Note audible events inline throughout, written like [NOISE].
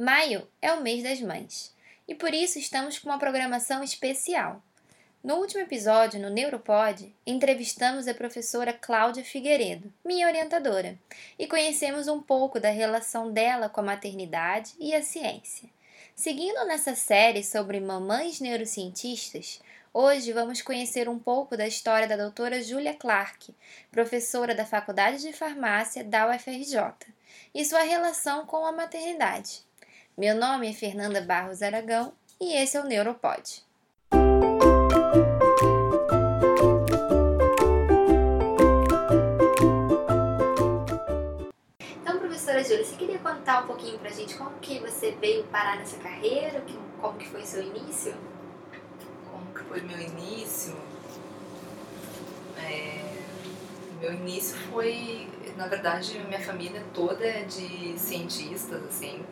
Maio é o mês das mães e por isso estamos com uma programação especial. No último episódio, no Neuropod, entrevistamos a professora Cláudia Figueiredo, minha orientadora, e conhecemos um pouco da relação dela com a maternidade e a ciência. Seguindo nessa série sobre mamães neurocientistas, hoje vamos conhecer um pouco da história da doutora Julia Clark, professora da Faculdade de Farmácia da UFRJ, e sua relação com a maternidade. Meu nome é Fernanda Barros Aragão e esse é o Neuropod. Então, professora Júlia, você queria contar um pouquinho pra gente como que você veio parar nessa carreira, como que foi seu início? Como que foi meu início? É, meu início foi, na verdade, minha família toda é de cientistas, assim.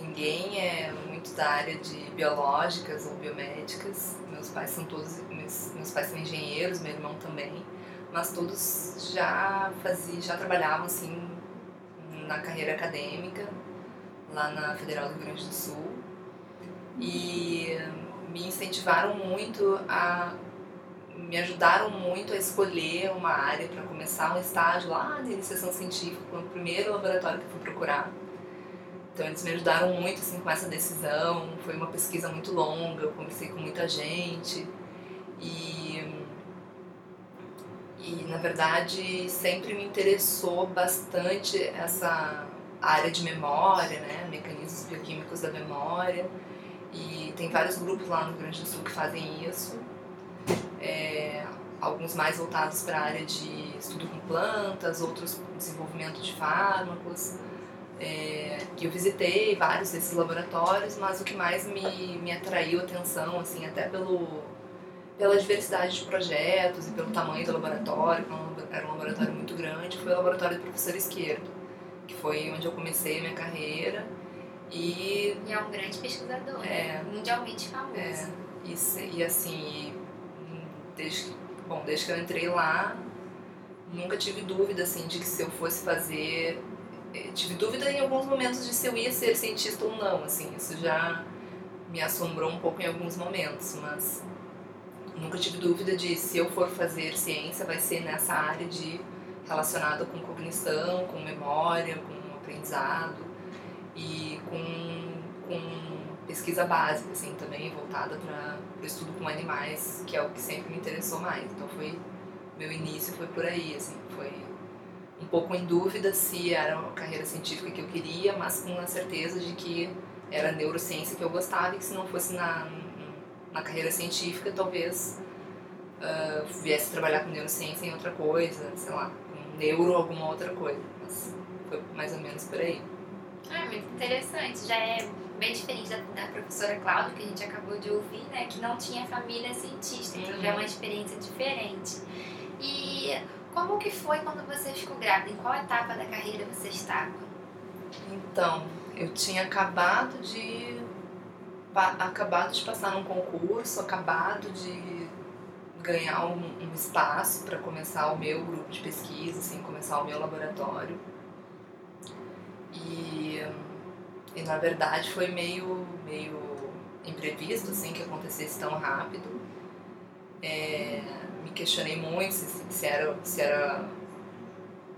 Ninguém é muito da área de biológicas ou biomédicas. Meus pais são todos, meus, meus pais são engenheiros, meu irmão também, mas todos já faziam, já trabalhavam assim na carreira acadêmica lá na Federal do Rio Grande do Sul e me incentivaram muito a me ajudaram muito a escolher uma área para começar um estágio lá na iniciação científica, foi o primeiro laboratório que fui procurar. Então eles me ajudaram muito assim, com essa decisão, foi uma pesquisa muito longa, eu conversei com muita gente. E, e na verdade sempre me interessou bastante essa área de memória, né, mecanismos bioquímicos da memória. E tem vários grupos lá no Rio Grande do Sul que fazem isso. É, alguns mais voltados para a área de estudo com plantas, outros desenvolvimento de fármacos. É, que eu visitei vários desses laboratórios, mas o que mais me, me atraiu atenção, assim, até pelo, pela diversidade de projetos e pelo tamanho do laboratório, que era um laboratório muito grande, foi o laboratório do professor Esquerdo, que foi onde eu comecei a minha carreira. E, e é um grande pesquisador, é, mundialmente famoso. É, e, e assim, desde, bom, desde que eu entrei lá, nunca tive dúvida assim de que se eu fosse fazer, tive dúvida em alguns momentos de se eu ia ser cientista ou não, assim, isso já me assombrou um pouco em alguns momentos, mas nunca tive dúvida de se eu for fazer ciência vai ser nessa área de relacionada com cognição, com memória, com aprendizado e com, com pesquisa básica, assim, também voltada para o estudo com animais, que é o que sempre me interessou mais. Então foi meu início foi por aí, assim, foi um pouco em dúvida se era uma carreira científica que eu queria, mas com a certeza de que era neurociência que eu gostava e que se não fosse na, na carreira científica, talvez uh, viesse trabalhar com neurociência em outra coisa, sei lá, com neuro alguma outra coisa. Mas foi mais ou menos por aí. Ah, muito interessante. Já é bem diferente da, da, professora Cláudia, que a gente acabou de ouvir, né? Que não tinha família cientista, então já é uma uhum. experiência diferente. E como que foi quando você ficou grávida? Em qual etapa da carreira você estava? Então, eu tinha acabado de acabado de passar num concurso, acabado de ganhar um, um espaço para começar o meu grupo de pesquisa, assim, começar o meu laboratório. E e na verdade foi meio, meio imprevisto, assim, que acontecesse tão rápido. É, me questionei muito se, se era, se era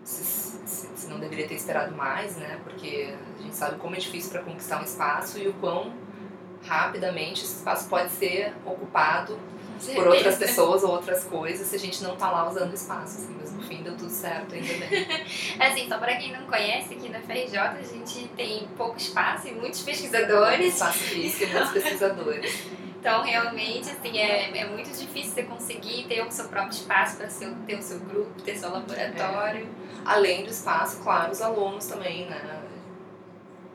se, se, se, não deveria ter esperado mais, né? Porque a gente sabe como é difícil para conquistar um espaço e o quão rapidamente esse espaço pode ser ocupado por outras pessoas ou outras coisas se a gente não tá lá usando espaço, assim, mas no fim deu tudo certo ainda bem. [LAUGHS] assim, só para quem não conhece, aqui na FRJ a gente tem pouco espaço e muitos pesquisadores. Espaço físico e muitos pesquisadores. Então, realmente, assim, é, é muito difícil você conseguir ter o seu próprio espaço para ter o seu grupo, ter seu laboratório. É. Além do espaço, claro, os alunos também, né?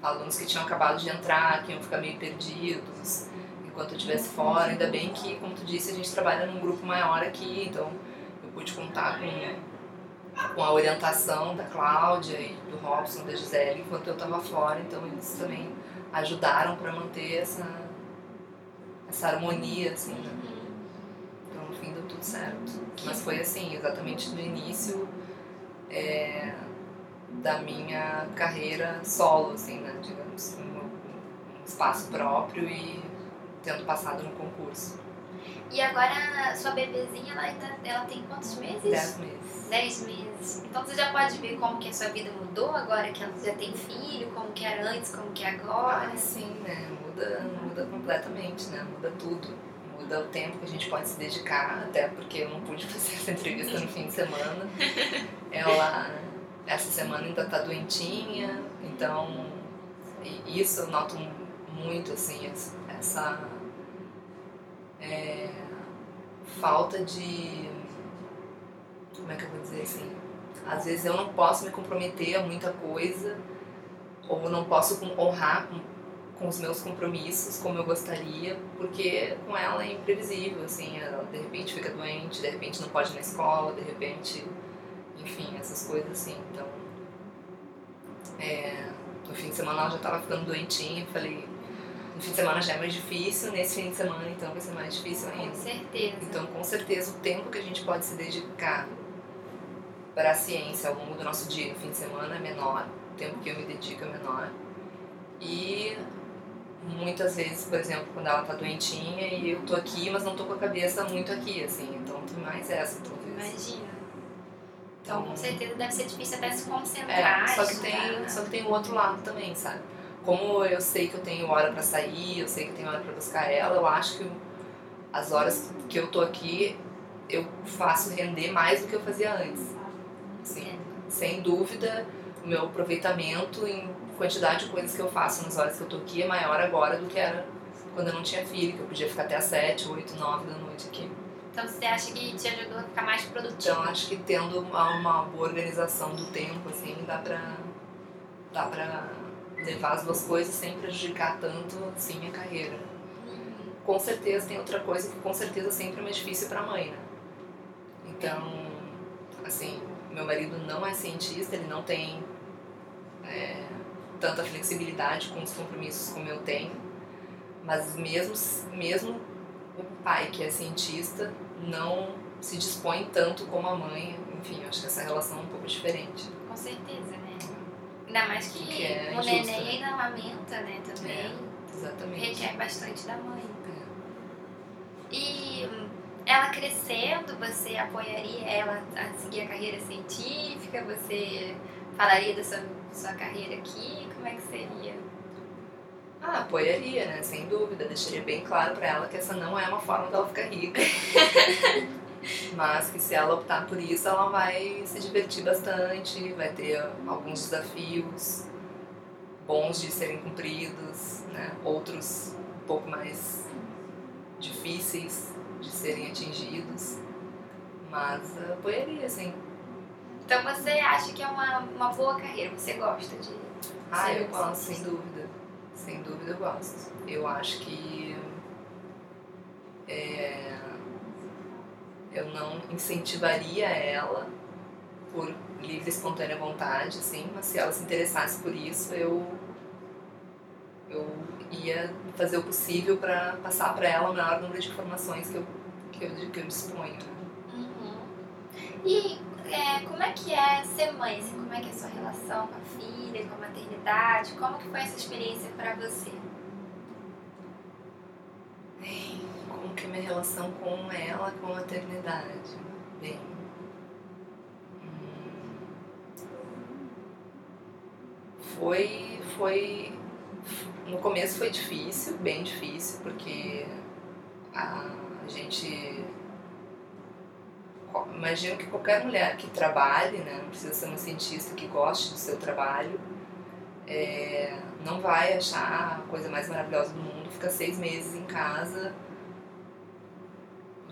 Alunos que tinham acabado de entrar, que iam ficar meio perdidos enquanto eu estivesse fora. Ainda bem que, como tu disse, a gente trabalha num grupo maior aqui, então eu pude contar com, com a orientação da Cláudia e do Robson, da Gisele, enquanto eu estava fora, então eles também ajudaram para manter essa, essa harmonia, assim, né? Então, no fim, deu tudo certo. Mas foi assim, exatamente no início é, da minha carreira solo, assim, né? Digamos, espaço próprio e tendo passado no concurso. E agora, sua bebezinha, ela, ainda, ela tem quantos meses? Dez meses. Dez meses. Então você já pode ver como que a sua vida mudou agora que ela já tem filho, como que era antes, como que é agora. Ah, sim, né? Muda, muda completamente, né? Muda tudo. Muda o tempo que a gente pode se dedicar, até porque eu não pude [LAUGHS] fazer essa entrevista no fim de semana. Ela, essa semana ainda tá doentinha, então isso eu noto muito, assim, essa é, falta de. Como é que eu vou dizer assim? Às vezes eu não posso me comprometer a muita coisa, ou não posso honrar com, os meus compromissos como eu gostaria, porque com ela é imprevisível, assim, ela de repente fica doente, de repente não pode ir na escola, de repente, enfim, essas coisas assim. Então, é, no fim de semana ela já estava ficando doentinha, falei, no fim de semana já é mais difícil, nesse fim de semana então vai ser mais difícil ainda. Com certeza. Então, com certeza, o tempo que a gente pode se dedicar para a ciência ao longo do nosso dia no fim de semana é menor, o tempo que eu me dedico é menor. E muitas vezes, por exemplo, quando ela tá doentinha e eu tô aqui, mas não tô com a cabeça muito aqui, assim, então tem mais essa, talvez. Imagina. Então, com certeza deve ser difícil até se concentrar. É, só que tem, só que tem o outro lado também, sabe? Como eu sei que eu tenho hora para sair, eu sei que eu tenho hora para buscar ela, eu acho que as horas que eu tô aqui eu faço render mais do que eu fazia antes. Assim, sem dúvida, o meu aproveitamento em quantidade de coisas que eu faço nas horas que eu tô aqui é maior agora do que era quando eu não tinha filho, que eu podia ficar até às 7, 8, 9 da noite aqui. Então você acha que te ajudou a ficar mais produtivo? Então acho que tendo uma, uma boa organização do tempo, assim, dá pra, dá pra levar as duas coisas sem prejudicar tanto assim minha carreira. Com certeza tem outra coisa que com certeza sempre é mais difícil para a mãe, né? Então, assim, meu marido não é cientista, ele não tem é, tanta flexibilidade com os compromissos como eu tenho, mas mesmo, mesmo o pai que é cientista não se dispõe tanto como a mãe, enfim, acho que essa relação é um pouco diferente. Com certeza, né? Ainda mais que, que é o neném né? ainda amamenta, né, também. É, exatamente. Requer bastante da mãe. É. E ela crescendo, você apoiaria ela a seguir a carreira científica? Você falaria da sua, sua carreira aqui? Como é que seria? Ah, apoiaria, né? Sem dúvida. Deixaria bem claro para ela que essa não é uma forma dela ficar rica. [LAUGHS] mas que se ela optar por isso, ela vai se divertir bastante, vai ter alguns desafios bons de serem cumpridos, né? outros um pouco mais difíceis de serem atingidos, mas apoiaria, sim. Então você acha que é uma, uma boa carreira, você gosta de Ah, eu gosto, sem dúvida. Sem dúvida eu gosto. Eu acho que é, eu não incentivaria ela por livre e espontânea vontade, assim, mas se ela se interessasse por isso, eu eu ia fazer o possível para passar para ela o maior número de informações que eu, que eu, que eu disponho. Uhum. E é, como é que é ser mãe? Assim, como é que é a sua relação com a filha, com a maternidade? Como que foi essa experiência para você? como que é minha relação com ela, com a maternidade? Bem, foi, foi, no começo foi difícil, bem difícil, porque a, gente imagino que qualquer mulher que trabalhe, né, não precisa ser uma cientista que goste do seu trabalho, é, não vai achar a coisa mais maravilhosa do mundo ficar seis meses em casa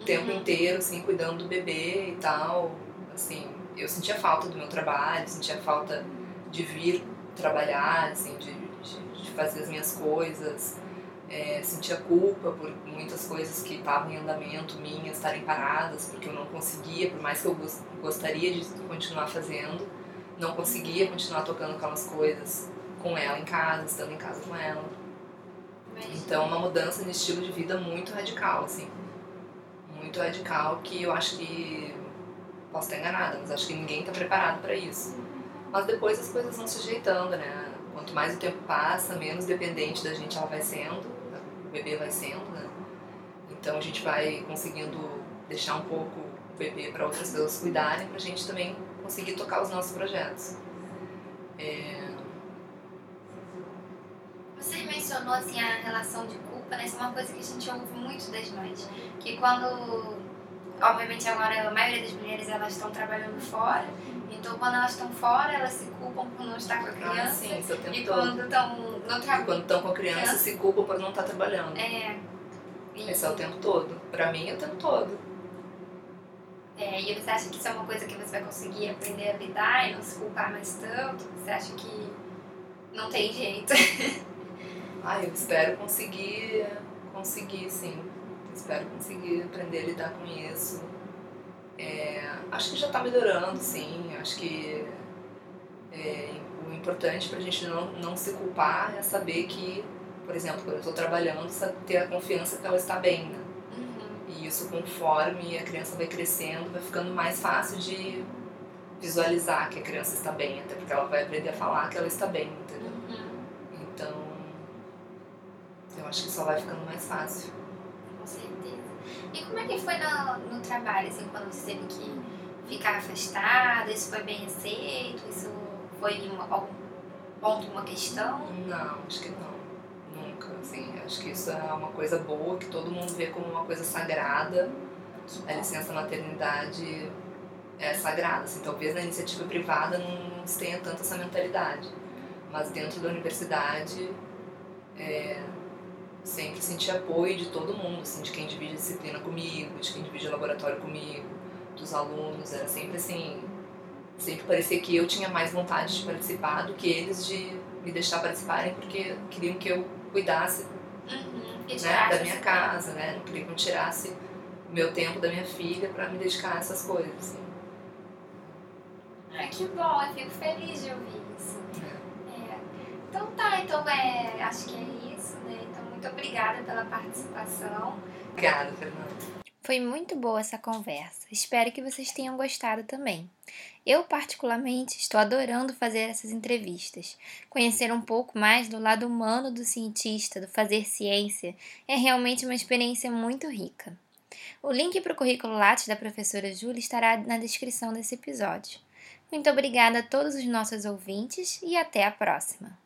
tempo inteiro, assim, cuidando do bebê e tal. Assim, eu sentia falta do meu trabalho, sentia falta de vir trabalhar, assim, de, de, de fazer as minhas coisas. É, sentia culpa por muitas coisas que estavam em andamento minhas estarem paradas, porque eu não conseguia, por mais que eu gostaria de continuar fazendo, não conseguia continuar tocando aquelas coisas com ela em casa, estando em casa com ela. Então, uma mudança de estilo de vida muito radical, assim. Muito radical que eu acho que. Posso estar enganada, mas acho que ninguém está preparado para isso. Mas depois as coisas vão se ajeitando, né? quanto mais o tempo passa, menos dependente da gente ela vai sendo, o bebê vai sendo, né? Então a gente vai conseguindo deixar um pouco o bebê para outras pessoas cuidarem, para a gente também conseguir tocar os nossos projetos. É... Você mencionou assim a relação de culpa, né? Isso é uma coisa que a gente ouve muito das mães, que quando obviamente agora a maioria das mulheres elas estão trabalhando fora, então quando elas estão fora elas se culpam por não estar com a ah, criança. Ah, sim, isso e todo. quando estão no trabalho. Quando estão com a criança, criança, se culpam por não estar trabalhando. É. E... Esse é o tempo todo. Pra mim é o tempo todo. É, e você acha que isso é uma coisa que você vai conseguir aprender a lidar e não se culpar mais tanto? Você acha que não tem jeito? [LAUGHS] ah, eu espero conseguir, conseguir sim espero conseguir aprender a lidar com isso. É, acho que já está melhorando, sim. Acho que é, o importante para a gente não, não se culpar é saber que, por exemplo, quando eu estou trabalhando, ter a confiança que ela está bem. Né? Uhum. E isso, conforme a criança vai crescendo, vai ficando mais fácil de visualizar que a criança está bem, até porque ela vai aprender a falar que ela está bem, entendeu? Eu acho que só vai ficando mais fácil. E como é que foi no, no trabalho, assim, quando você teve que ficar afastada? Isso foi bem aceito? Isso foi uma, algum ponto, uma questão? Não, acho que não. Nunca, assim, acho que isso é uma coisa boa, que todo mundo vê como uma coisa sagrada. A licença maternidade é sagrada, assim, talvez na iniciativa privada não se tenha tanto essa mentalidade, mas dentro da universidade é, sempre senti apoio de todo mundo, assim, de quem divide a disciplina comigo, de quem divide o laboratório comigo, dos alunos, era sempre assim, sempre parecia que eu tinha mais vontade de participar do que eles de me deixar participarem porque queriam que eu cuidasse uhum, né, da minha casa, né? Não queriam que eu tirasse o meu tempo da minha filha para me dedicar a essas coisas. Assim. Ai, que bom, eu fico feliz de ouvir isso. É. É. Então tá, então é, acho que é muito obrigada pela participação. Obrigada, Fernanda. Foi muito boa essa conversa. Espero que vocês tenham gostado também. Eu, particularmente, estou adorando fazer essas entrevistas. Conhecer um pouco mais do lado humano do cientista, do fazer ciência, é realmente uma experiência muito rica. O link para o currículo Lattes da professora Júlia estará na descrição desse episódio. Muito obrigada a todos os nossos ouvintes e até a próxima!